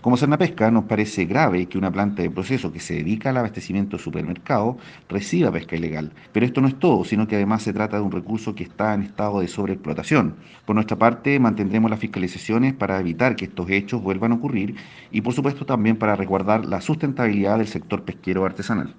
Como Pesca, nos parece grave que una planta de proceso que se dedica al abastecimiento de supermercados reciba pesca ilegal. Pero esto no es todo, sino que además se trata de un recurso que está en estado de sobreexplotación. Por nuestra parte, mantendremos las fiscalizaciones para evitar que estos hechos vuelvan a ocurrir y, por supuesto, también para resguardar la sustentabilidad del sector pesquero artesanal.